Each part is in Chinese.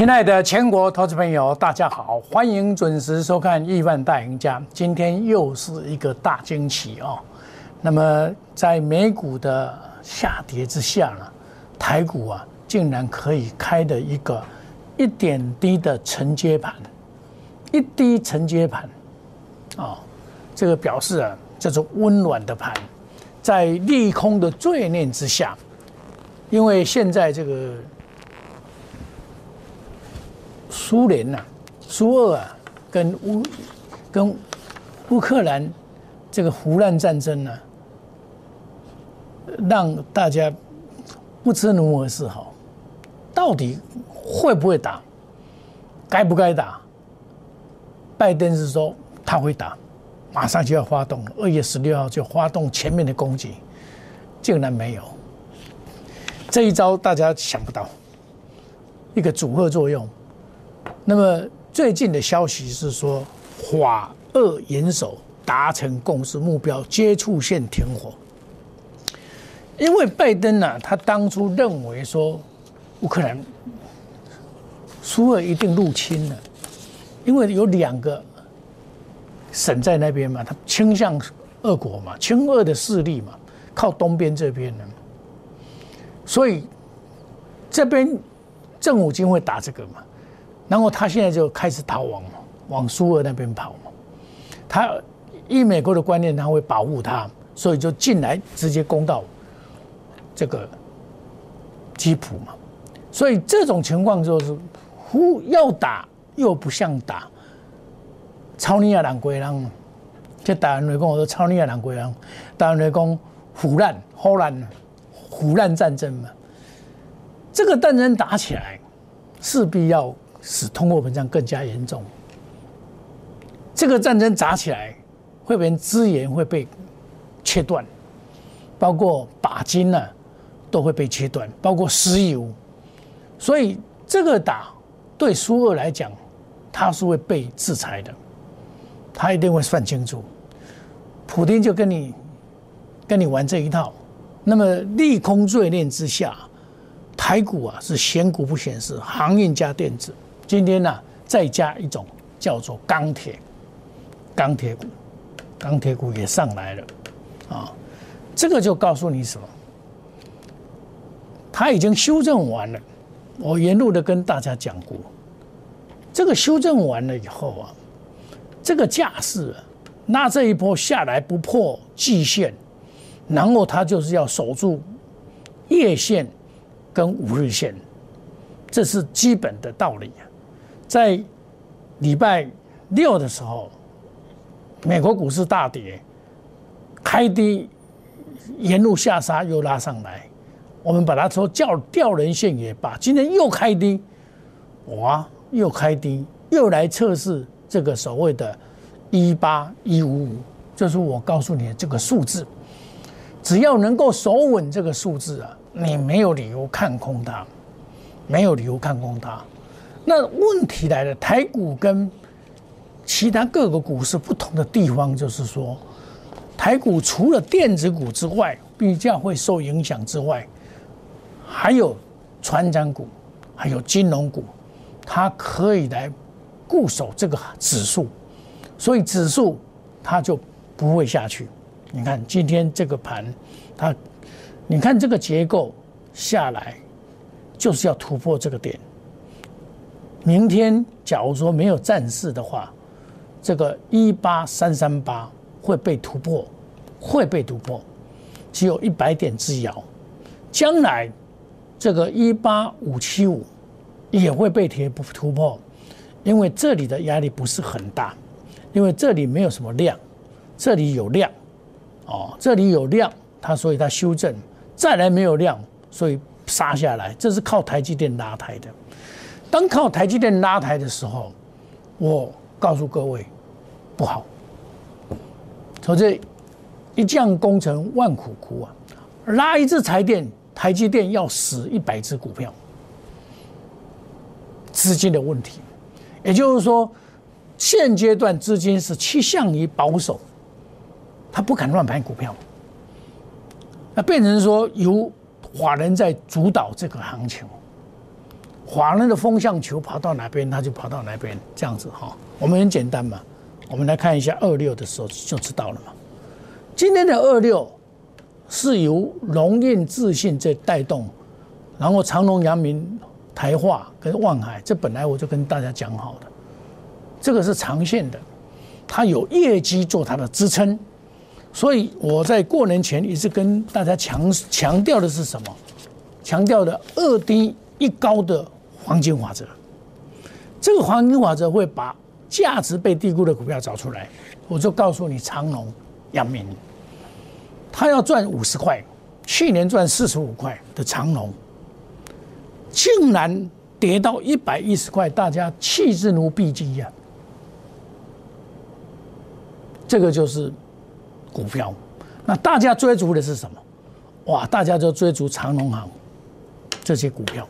亲爱的全国投资朋友，大家好，欢迎准时收看《亿万大赢家》。今天又是一个大惊喜哦。那么，在美股的下跌之下呢，台股啊，竟然可以开的一个一点低的承接盘，一低承接盘，啊，这个表示啊，这是温暖的盘，在利空的罪孽之下，因为现在这个。苏联呐，苏俄啊，跟乌跟乌克兰这个胡乱战争呢，让大家不知如何是好，到底会不会打，该不该打？拜登是说他会打，马上就要发动，二月十六号就发动全面的攻击，竟然没有，这一招大家想不到，一个组合作用。那么最近的消息是说，法俄元首达成共识目标，接触线停火。因为拜登呢，他当初认为说，乌克兰苏俄一定入侵了，因为有两个省在那边嘛，他倾向俄国嘛，亲俄的势力嘛，靠东边这边呢，所以这边政府军会打这个嘛。然后他现在就开始逃亡，往苏俄那边跑嘛。他以美国的观念，他会保护他，所以就进来直接攻到这个基辅嘛。所以这种情况就是，呼要打又不像打。超尼亚人归人，这打人来讲，我说超尼亚人归人，打人来讲胡乱、胡乱、胡乱战争嘛。这个战争打起来，势必要。使通货膨胀更加严重，这个战争打起来，会被人资源会被切断，包括钯金呢都会被切断，包括石油，所以这个打对苏俄来讲，他是会被制裁的，他一定会算清楚，普京就跟你跟你玩这一套，那么利空罪链之下，台股啊是选股不显示，航运加电子。今天呢，再加一种叫做钢铁，钢铁股，钢铁股也上来了，啊，这个就告诉你什么？它已经修正完了。我沿路的跟大家讲过，这个修正完了以后啊，这个架势啊，那这一波下来不破季线，然后它就是要守住夜线跟五日线，这是基本的道理啊。在礼拜六的时候，美国股市大跌，开低，沿路下杀又拉上来，我们把它说叫吊人线也罢。今天又开低，哇，又开低，又来测试这个所谓的“一八一五五”，就是我告诉你的这个数字。只要能够守稳这个数字啊，你没有理由看空它，没有理由看空它。那问题来了，台股跟其他各个股市不同的地方，就是说，台股除了电子股之外比较会受影响之外，还有船长股，还有金融股，它可以来固守这个指数，所以指数它就不会下去。你看今天这个盘，它，你看这个结构下来，就是要突破这个点。明天假如说没有战事的话，这个一八三三八会被突破，会被突破，只有一百点之遥。将来这个一八五七五也会被贴不突破，因为这里的压力不是很大，因为这里没有什么量，这里有量，哦，这里有量，它所以它修正，再来没有量，所以杀下来，这是靠台积电拉抬的。当靠台积电拉抬的时候，我告诉各位，不好。从这一将功成万苦枯啊，拉一只台电，台积电要死一百只股票，资金的问题。也就是说，现阶段资金是趋向于保守，他不敢乱盘股票，那变成说由法人在主导这个行情。华人的风向球跑到哪边，他就跑到哪边，这样子哈。我们很简单嘛，我们来看一下二六的时候就知道了嘛。今天的二六是由龙运自信在带动，然后长隆、阳明、台化跟万海，这本来我就跟大家讲好的，这个是长线的，它有业绩做它的支撑。所以我在过年前一直跟大家强强调的是什么？强调的二低一高的黄金法则。这个黄金法则会把价值被低估的股票找出来。我就告诉你，长隆、阳明，他要赚五十块，去年赚四十五块的长隆，竟然跌到一百一十块，大家弃之如敝屣呀！这个就是。股票，那大家追逐的是什么？哇，大家就追逐长隆行这些股票，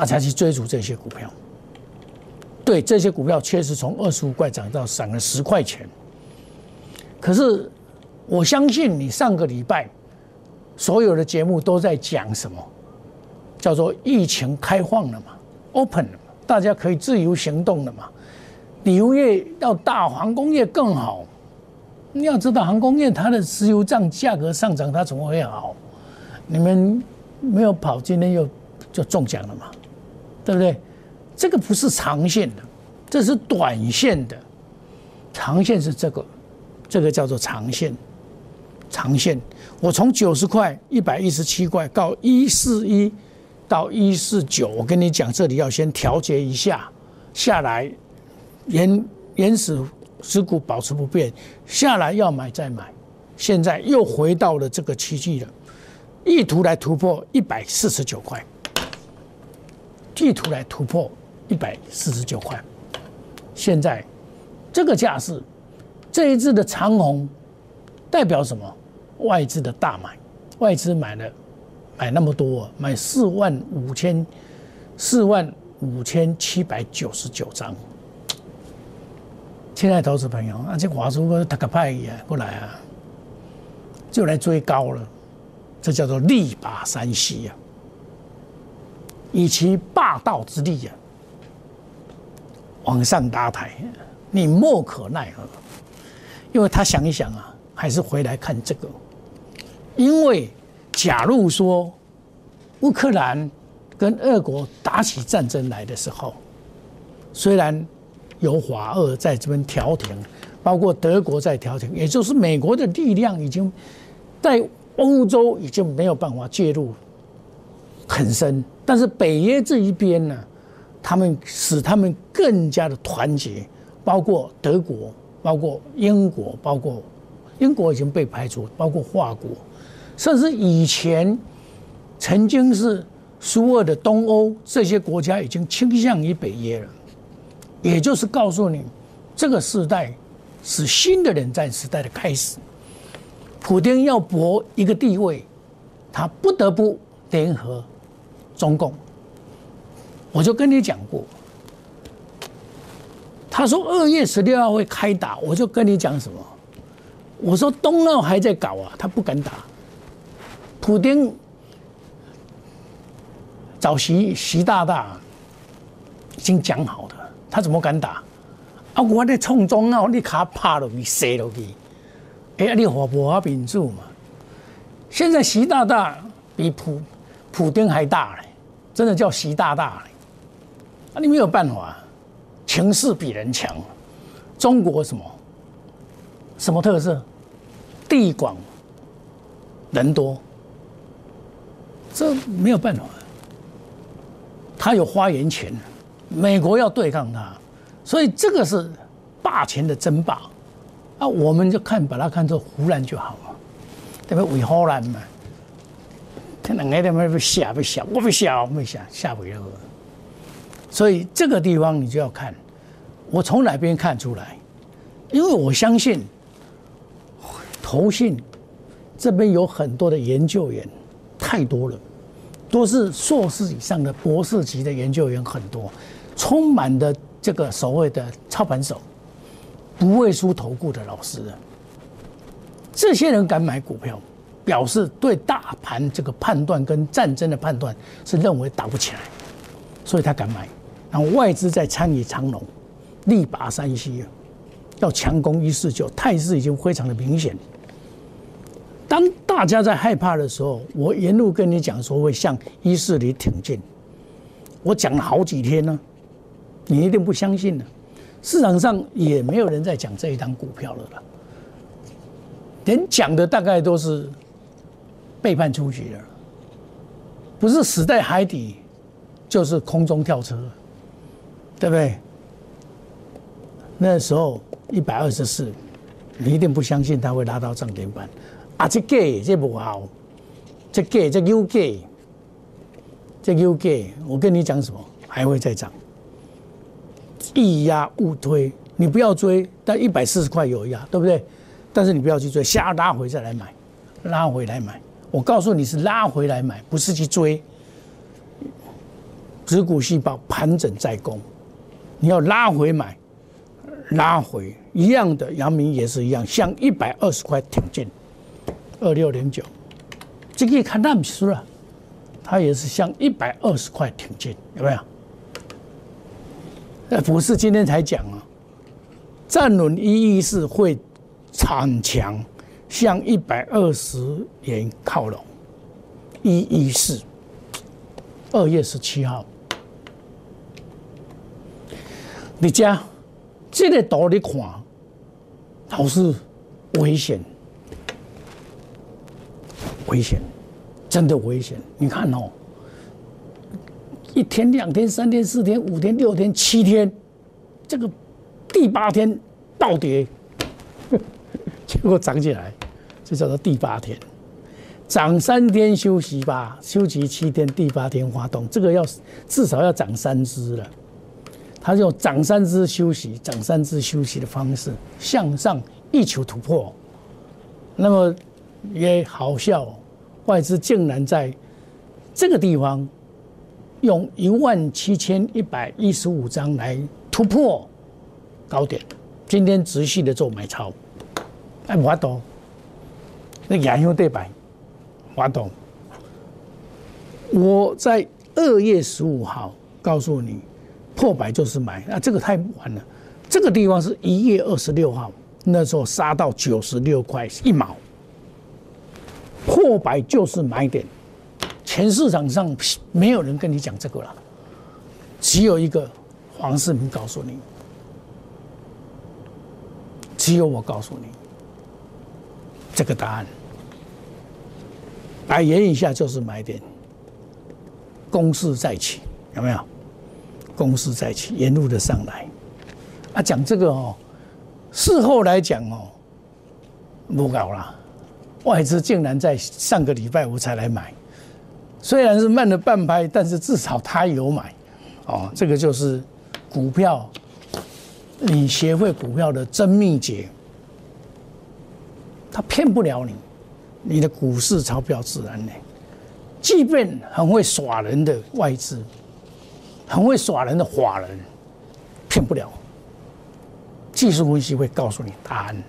大家去追逐这些股票。对，这些股票确实从二十五块涨到涨了十块钱。可是我相信你上个礼拜所有的节目都在讲什么？叫做疫情开放了嘛，open 了嘛，大家可以自由行动了嘛，旅游业要大，航空业更好。你要知道，航空业它的石油账价格上涨，它怎么会好？你们没有跑，今天又就中奖了嘛？对不对？这个不是长线的，这是短线的。长线是这个，这个叫做长线。长线，我从九十块、一百一十七块到一四一到一四九，我跟你讲，这里要先调节一下，下来原原始。持股保持不变，下来要买再买，现在又回到了这个奇迹了，意图来突破一百四十九块，地图来突破一百四十九块，现在这个架势，这一次的长虹代表什么？外资的大买，外资买了买那么多，买四万五千四万五千七百九十九张。亲爱的投资朋友，啊，这华叔哥他个派也过来啊，就来追高了，这叫做力拔山兮呀，以其霸道之力呀，往上搭台，你莫可奈何。因为他想一想啊，还是回来看这个，因为假如说乌克兰跟俄国打起战争来的时候，虽然。有华俄在这边调停，包括德国在调停，也就是美国的力量已经在欧洲已经没有办法介入很深，但是北约这一边呢，他们使他们更加的团结，包括德国，包括英国，包括英国已经被排除，包括法国，甚至以前曾经是苏俄的东欧这些国家已经倾向于北约了。也就是告诉你，这个时代是新的冷战时代的开始。普京要博一个地位，他不得不联合中共。我就跟你讲过，他说二月十六号会开打，我就跟你讲什么？我说冬奥还在搞啊，他不敢打。普京找习习大大已经讲好的。他怎么敢打？啊！我咧冲中啊，你卡趴落去，射落去。哎呀，你活不活民主嘛？现在习大大比普普丁还大嘞，真的叫习大大。啊，你没有办法，情势比人强。中国什么？什么特色？地广人多，这没有办法。他有发言权。美国要对抗他，所以这个是霸权的争霸，啊，我们就看把它看作胡乱就好了，对不对？为荷兰嘛，他两个他妈不下不下，我不下，我不下，下不了。所以这个地方你就要看，我从哪边看出来？因为我相信，投信这边有很多的研究员，太多了，都是硕士以上的博士级的研究员很多。充满的这个所谓的操盘手，不会输投顾的老师，这些人敢买股票，表示对大盘这个判断跟战争的判断是认为打不起来，所以他敢买。然后外资在参与长龙，力拔山兮，要强攻一四九，态势已经非常的明显。当大家在害怕的时候，我沿路跟你讲说会向一四零挺进，我讲了好几天呢，你一定不相信的。市场上也没有人在讲这一张股票了啦，连讲的大概都是背叛出局了，不是死在海底，就是空中跳车，对不对？那时候一百二十四，你一定不相信它会拉到涨停板，啊，这假，这不好，这假，这又假，这又假，我跟你讲什么，还会再涨。一压勿推，你不要追，但一百四十块有压，对不对？但是你不要去追，下拉回再来买，拉回来买。我告诉你是拉回来买，不是去追。子骨细胞盘整在攻，你要拉回买，拉回。一样的，阳明也是一样，向一百二十块挺进，二六零九，这个看那么输了，它也是向一百二十块挺进，有没有？那，不是今天才讲啊，站稳一一四会产强，向一百二十元靠拢。一一四，二月十七号，你家这个图你看，老是危险，危险，真的危险。你看哦。一天、两天、三天、四天、五天、六天、七天，这个第八天暴跌，结果涨起来，这叫做第八天。涨三天休息吧，休息七天，第八天发动，这个要至少要涨三只了。它用涨三只休息、涨三只休息的方式向上一球突破。那么也好笑，外资竟然在这个地方。用一万七千一百一十五张来突破高点，今天持续的做买超，哎，我懂，那洋油对白，我懂。我在二月十五号告诉你，破百就是买，啊，这个太晚了。这个地方是一月二十六号，那时候杀到九十六块一毛，破百就是买点。全市场上没有人跟你讲这个了，只有一个黄世明告诉你，只有我告诉你这个答案。百元以下就是买点，攻势再起，有没有？攻势再起，沿路的上来。啊，讲这个哦，事后来讲哦，不搞了，外资竟然在上个礼拜五才来买。虽然是慢了半拍，但是至少他有买，哦，这个就是股票，你学会股票的真秘诀，他骗不了你，你的股市钞票自然呢。即便很会耍人的外资，很会耍人的华人，骗不了。技术分析会告诉你答案，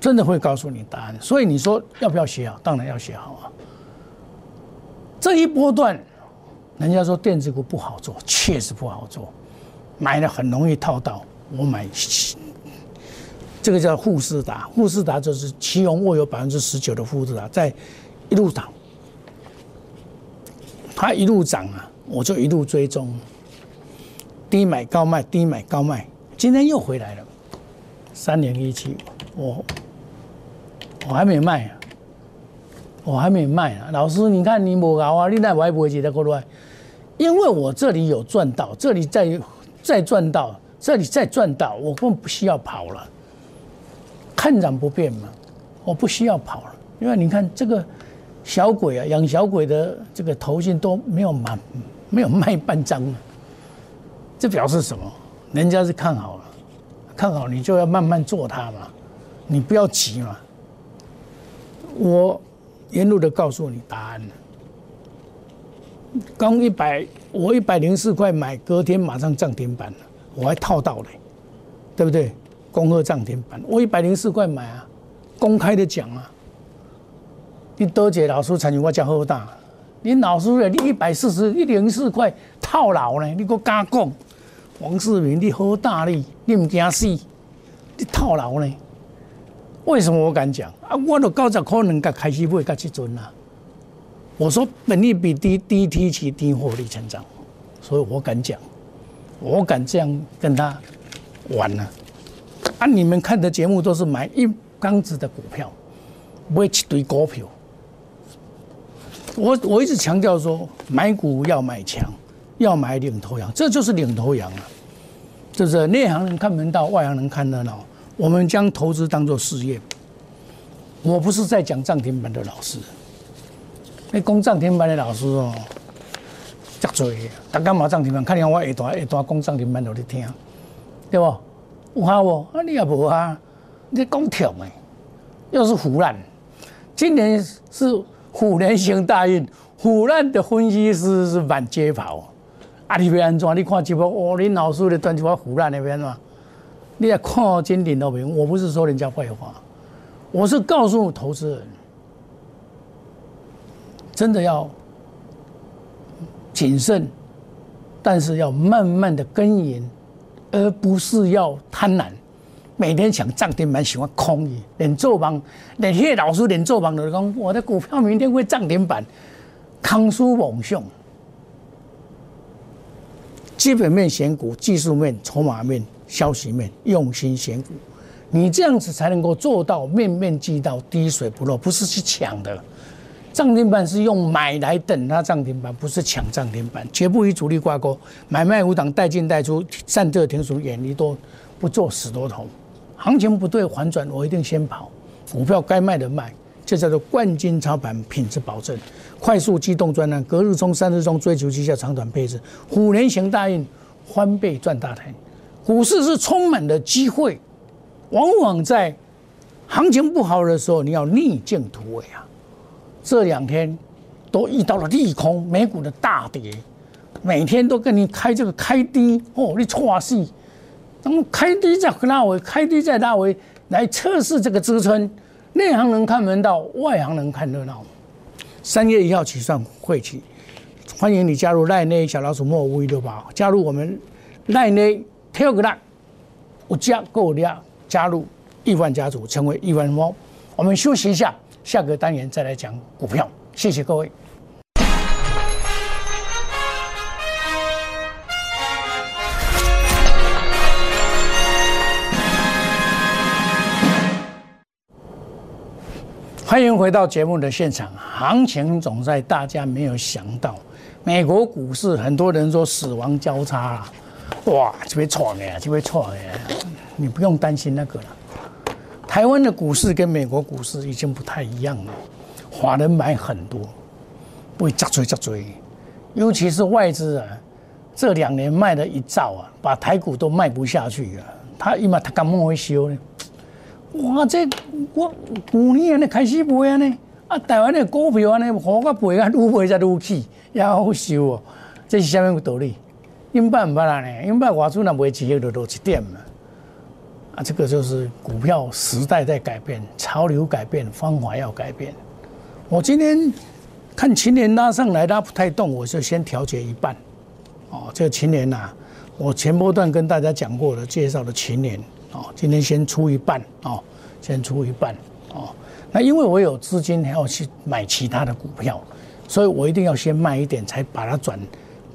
真的会告诉你答案。所以你说要不要学好？当然要学好啊。这一波段，人家说电子股不好做，确实不好做，买了很容易套到。我买这个叫富士达，富士达就是其中握有百分之十九的富士达，在一路涨，它一路涨啊，我就一路追踪，低买高卖，低买高卖，今天又回来了，三零一七，我我还没卖啊。我还没卖啊，老师，你看你无搞啊，你那我还不会记得过来，因为我这里有赚到，这里再再赚到，这里再赚到，我根本不需要跑了，看涨不变嘛，我不需要跑了，因为你看这个小鬼啊，养小鬼的这个头信都没有满，没有卖半张，这表示什么？人家是看好了，看好你就要慢慢做它嘛，你不要急嘛，我。沿路的告诉你答案了。刚一百，我一百零四块买，隔天马上涨停板了，我还套到了，对不对？恭贺涨停板，我一百零四块买啊，公开的讲啊，你多谢老师参与我家后大，你老师的你一百四十一零四块套牢呢，你搁敢讲？王世明，你好大力，你唔惊死？你套牢呢？为什么我敢讲啊？我都九十可能甲开始买甲即阵啦。我说本利比低，低提起低获利成长，所以我敢讲，我敢这样跟他玩呢。啊，你们看的节目都是买一缸子的股票，买一堆股票。我我一直强调说，买股要买强，要买领头羊，这就是领头羊啊。就是内行人看门道，外行人看热闹。我们将投资当做事业。我不是在讲涨停板的老师。那攻涨停板的老师哦，真多，大家嘛涨停板，看见我下段下段攻涨停板，让你听，对不？有效不？啊，你也无啊，你讲跳的，又是胡乱。今年是虎年行大运，胡乱的分析师是满街跑。啊，你要安怎？你看直播，哦，你老师的端就我胡乱那边嘛。你也看金顶都明，我不是说人家坏话，我是告诉投资人，真的要谨慎，但是要慢慢的耕耘，而不是要贪婪，每天想涨停板，喜欢空你，连做梦，连谢老师连做梦都讲，我的股票明天会涨停板，康叔猛熊。基本面选股，技术面、筹码面、消息面，用心选股，你这样子才能够做到面面俱到、滴水不漏。不是去抢的，涨停板是用买来等它涨停板，不是抢涨停板，绝不与主力挂钩。买卖无档，带进带出，善特停损，远离多，不做死多头。行情不对，反转我一定先跑。股票该卖的卖。这叫做冠军操盘，品质保证，快速机动专栏，隔日冲，三日冲，追求绩效长短配置，虎年行大运，翻倍赚大钱。股市是充满了机会，往往在行情不好的时候，你要逆境突围啊。这两天都遇到了利空，美股的大跌，每天都跟你开这个开低哦，你错戏，那么开低再拉回，开低再拉回，来测试这个支撑。内行人看门道，外行人看热闹。三月一号起算会期，欢迎你加入赖内小老鼠莫五一六八，加入我们赖内 Telegram，我加够量加入亿万家族，成为亿万猫。我们休息一下，下个单元再来讲股票。谢谢各位。欢迎回到节目的现场。行情总在大家没有想到，美国股市很多人说死亡交叉了，哇，这边错的，这边错的，你不用担心那个了。台湾的股市跟美国股市已经不太一样了，华人买很多，不会扎追扎追，尤其是外资啊，这两年卖了一兆啊，把台股都卖不下去啊，他一嘛他干么会修呢？哇！这我去年安尼开始卖安尼，啊，台湾的股票安尼，好个卖啊，愈卖才愈起，也好收哦。这是虾米道理？英镑唔捌啊呢，英镑外资那卖几亿就多一点嘛。啊，这个就是股票时代在改变，潮流改变，方法要改变。我今天看秦年拉上来拉不太动，我就先调节一半。哦，这个秦年呐，我前波段跟大家讲过的，介绍的秦年。哦，今天先出一半哦，先出一半哦。那因为我有资金还要去买其他的股票，所以我一定要先卖一点，才把它转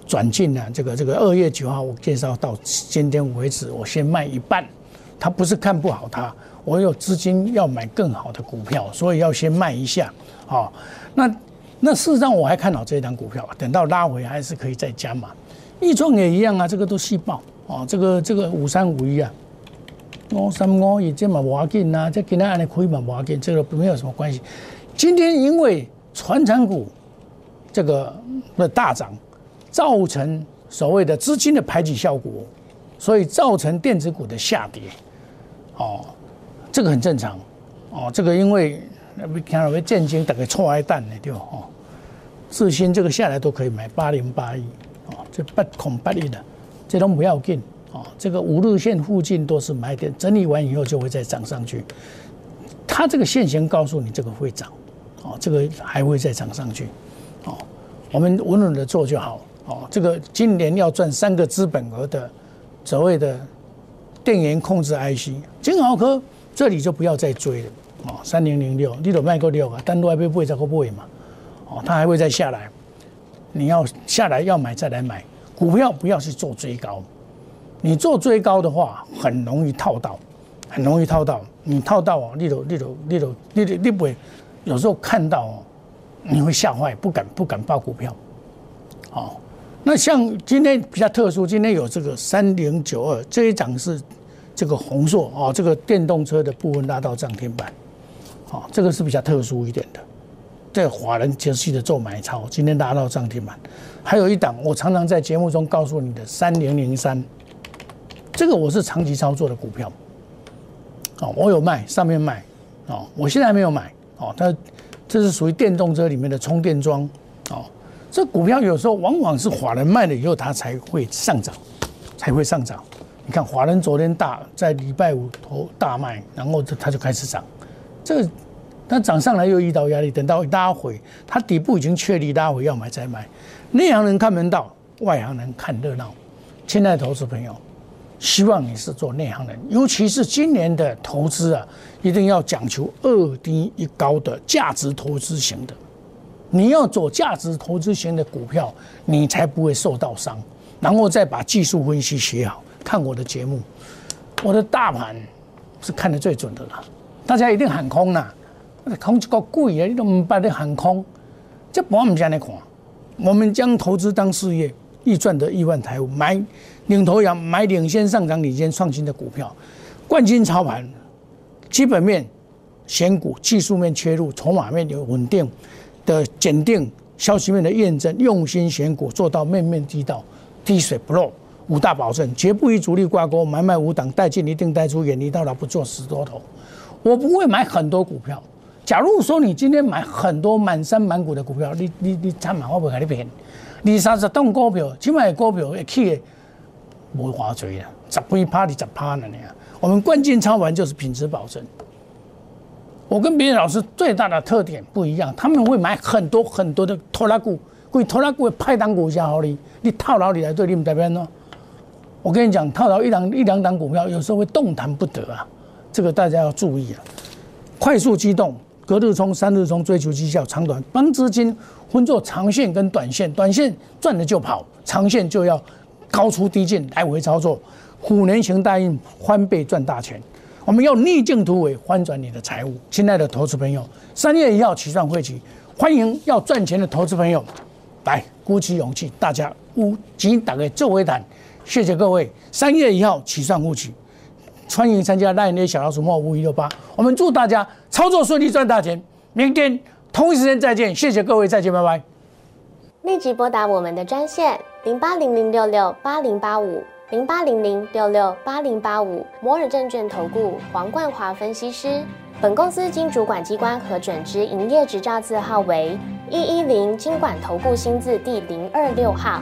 转进呢。这个这个二月九号我介绍到今天为止，我先卖一半。他不是看不好它，我有资金要买更好的股票，所以要先卖一下。哦，那那事实上我还看好这一档股票，等到拉回还是可以再加码。易创也一样啊，这个都细报啊，这个这个五三五一啊。五三五一这嘛无要紧呐，这今天安尼亏嘛无要紧，这个没有什么关系。今天因为船产股这个的大涨，造成所谓的资金的排挤效果，所以造成电子股的下跌。哦，这个很正常。哦，这个因为看到没建金大概错挨蛋的对吧？哦，四新这个下来都可以买八零八一，哦，这八孔八一的，这都不要紧。哦，这个五日线附近都是买点，整理完以后就会再涨上去。它这个线型告诉你这个会涨，哦，这个还会再涨上去。哦，我们稳稳的做就好哦。这个今年要赚三个资本额的所谓的电源控制 IC，金豪科这里就不要再追了哦。三零零六，你都卖过六啊，单独还不会再个不会嘛？哦，它还会再下来，你要下来要买再来买股票，不要去做追高。你做追高的话，很容易套到，很容易套到。你套到哦，你都你都你都你你你不会，有时候看到哦，你会吓坏，不敢不敢报股票。哦，那像今天比较特殊，今天有这个三零九二这一涨是这个红硕哦，这个电动车的部分拉到涨停板，哦，这个是比较特殊一点的。在华人持续的做买超，今天拉到涨停板。还有一档，我常常在节目中告诉你的三零零三。这个我是长期操作的股票，哦，我有卖，上面卖，哦，我现在还没有买，哦，它这是属于电动车里面的充电桩，哦，这股票有时候往往是华人卖了以后，它才会上涨，才会上涨。你看华人昨天大在礼拜五头大卖，然后它就开始涨，这个它涨上来又遇到压力，等到拉回，它底部已经确立拉回要买再买。内行人看门道，外行人看热闹。亲爱的投资朋友。希望你是做内行人，尤其是今年的投资啊，一定要讲求二低一高的价值投资型的。你要做价值投资型的股票，你才不会受到伤。然后再把技术分析学好，看我的节目，我的大盘是看得最准的了。大家一定喊空呐，空这个贵啊，你都唔把你喊空，这不我们这样看。我们将投资当事业，易赚得亿万财富，买。领头羊买领先上涨、领先创新的股票，冠军操盘，基本面选股，技术面切入，筹码面有稳定的检定，消息面的验证，用心选股，做到面面俱到，滴水不漏，五大保证，绝不与主力挂钩，买卖五档，带进一定带出，远离到老不做死多头。我不会买很多股票。假如说你今天买很多满山满谷的股票，你你你参满我不会给你骗。你三十档股票，起码股票会起。无划水啊，十倍趴你十趴了呢。我们关键操盘就是品质保证。我跟别的老师最大的特点不一样，他们会买很多很多的拖拉股，贵拖拉股派档股下好你，你套牢你来对你们这边呢？我跟你讲，套牢一两一两档股票，有时候会动弹不得啊，这个大家要注意啊。快速机动，隔日冲、三日冲，追求绩效长短，帮资金分做长线跟短线，短线赚了就跑，长线就要。高出低进，来回操作，虎年行大运，翻倍赚大钱。我们要逆境突围，翻转你的财务。亲爱的投资朋友，三月一号起算会期，欢迎要赚钱的投资朋友来鼓起勇气，大家五请打开作为谈，谢谢各位。三月一号起算会期，欢迎参加赖内小老鼠莫五一六八。我们祝大家操作顺利，赚大钱。明天同一时间再见，谢谢各位，再见，拜拜。立即拨打我们的专线。零八零零六六八零八五，零八零零六六八零八五，摩尔证券投顾黄冠华分析师。本公司经主管机关核准之营业执照字号为一一零金管投顾新字第零二六号。